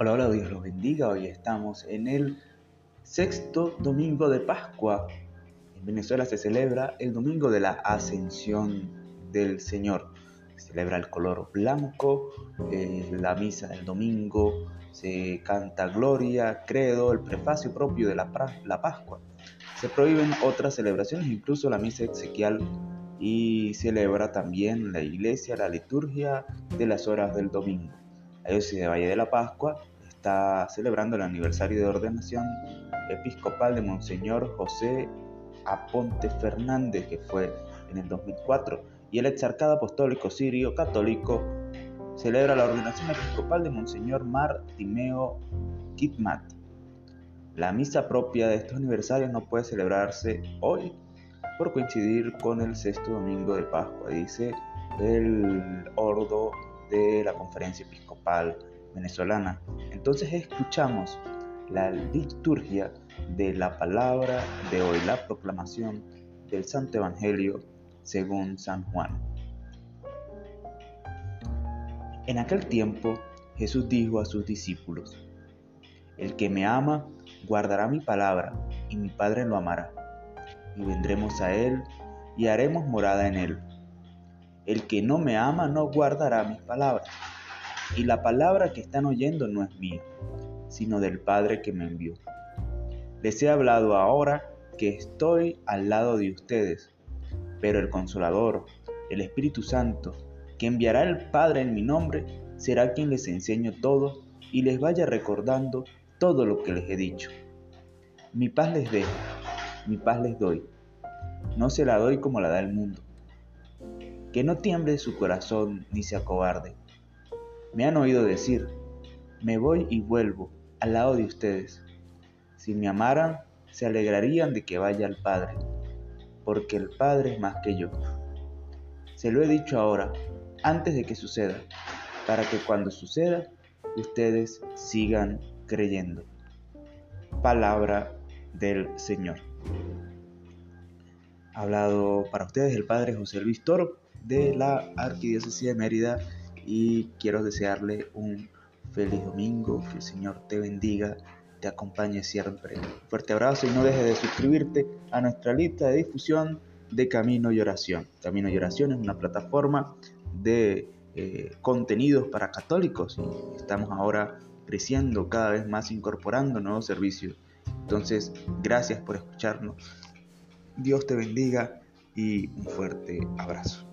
Hola, hola, Dios los bendiga. Hoy estamos en el sexto domingo de Pascua. En Venezuela se celebra el domingo de la ascensión del Señor. Se celebra el color blanco, eh, la misa del domingo, se canta gloria, credo, el prefacio propio de la, la Pascua. Se prohíben otras celebraciones, incluso la misa exequial y celebra también la iglesia la liturgia de las horas del domingo. La diócesis de Valle de la Pascua está celebrando el aniversario de ordenación episcopal de Monseñor José Aponte Fernández, que fue en el 2004, y el exarcado apostólico sirio católico celebra la ordenación episcopal de Monseñor Martimeo Kitmat. La misa propia de estos aniversarios no puede celebrarse hoy por coincidir con el sexto domingo de Pascua, dice el ordo de la conferencia episcopal venezolana. Entonces escuchamos la liturgia de la palabra de hoy, la proclamación del Santo Evangelio según San Juan. En aquel tiempo Jesús dijo a sus discípulos, El que me ama guardará mi palabra, y mi Padre lo amará, y vendremos a él y haremos morada en él el que no me ama no guardará mis palabras. Y la palabra que están oyendo no es mía, sino del Padre que me envió. Les he hablado ahora que estoy al lado de ustedes, pero el consolador, el Espíritu Santo, que enviará el Padre en mi nombre, será quien les enseñe todo y les vaya recordando todo lo que les he dicho. Mi paz les dejo, mi paz les doy. No se la doy como la da el mundo que no tiemble su corazón ni se acobarde. Me han oído decir, me voy y vuelvo al lado de ustedes. Si me amaran, se alegrarían de que vaya al Padre, porque el Padre es más que yo. Se lo he dicho ahora, antes de que suceda, para que cuando suceda, ustedes sigan creyendo. Palabra del Señor. Ha hablado para ustedes el Padre José Luis Toro de la Arquidiócesis de Mérida y quiero desearle un feliz domingo, que el Señor te bendiga, te acompañe siempre. fuerte abrazo y no dejes de suscribirte a nuestra lista de difusión de Camino y Oración. Camino y Oración es una plataforma de eh, contenidos para católicos y estamos ahora creciendo cada vez más, incorporando nuevos servicios. Entonces, gracias por escucharnos. Dios te bendiga y un fuerte abrazo.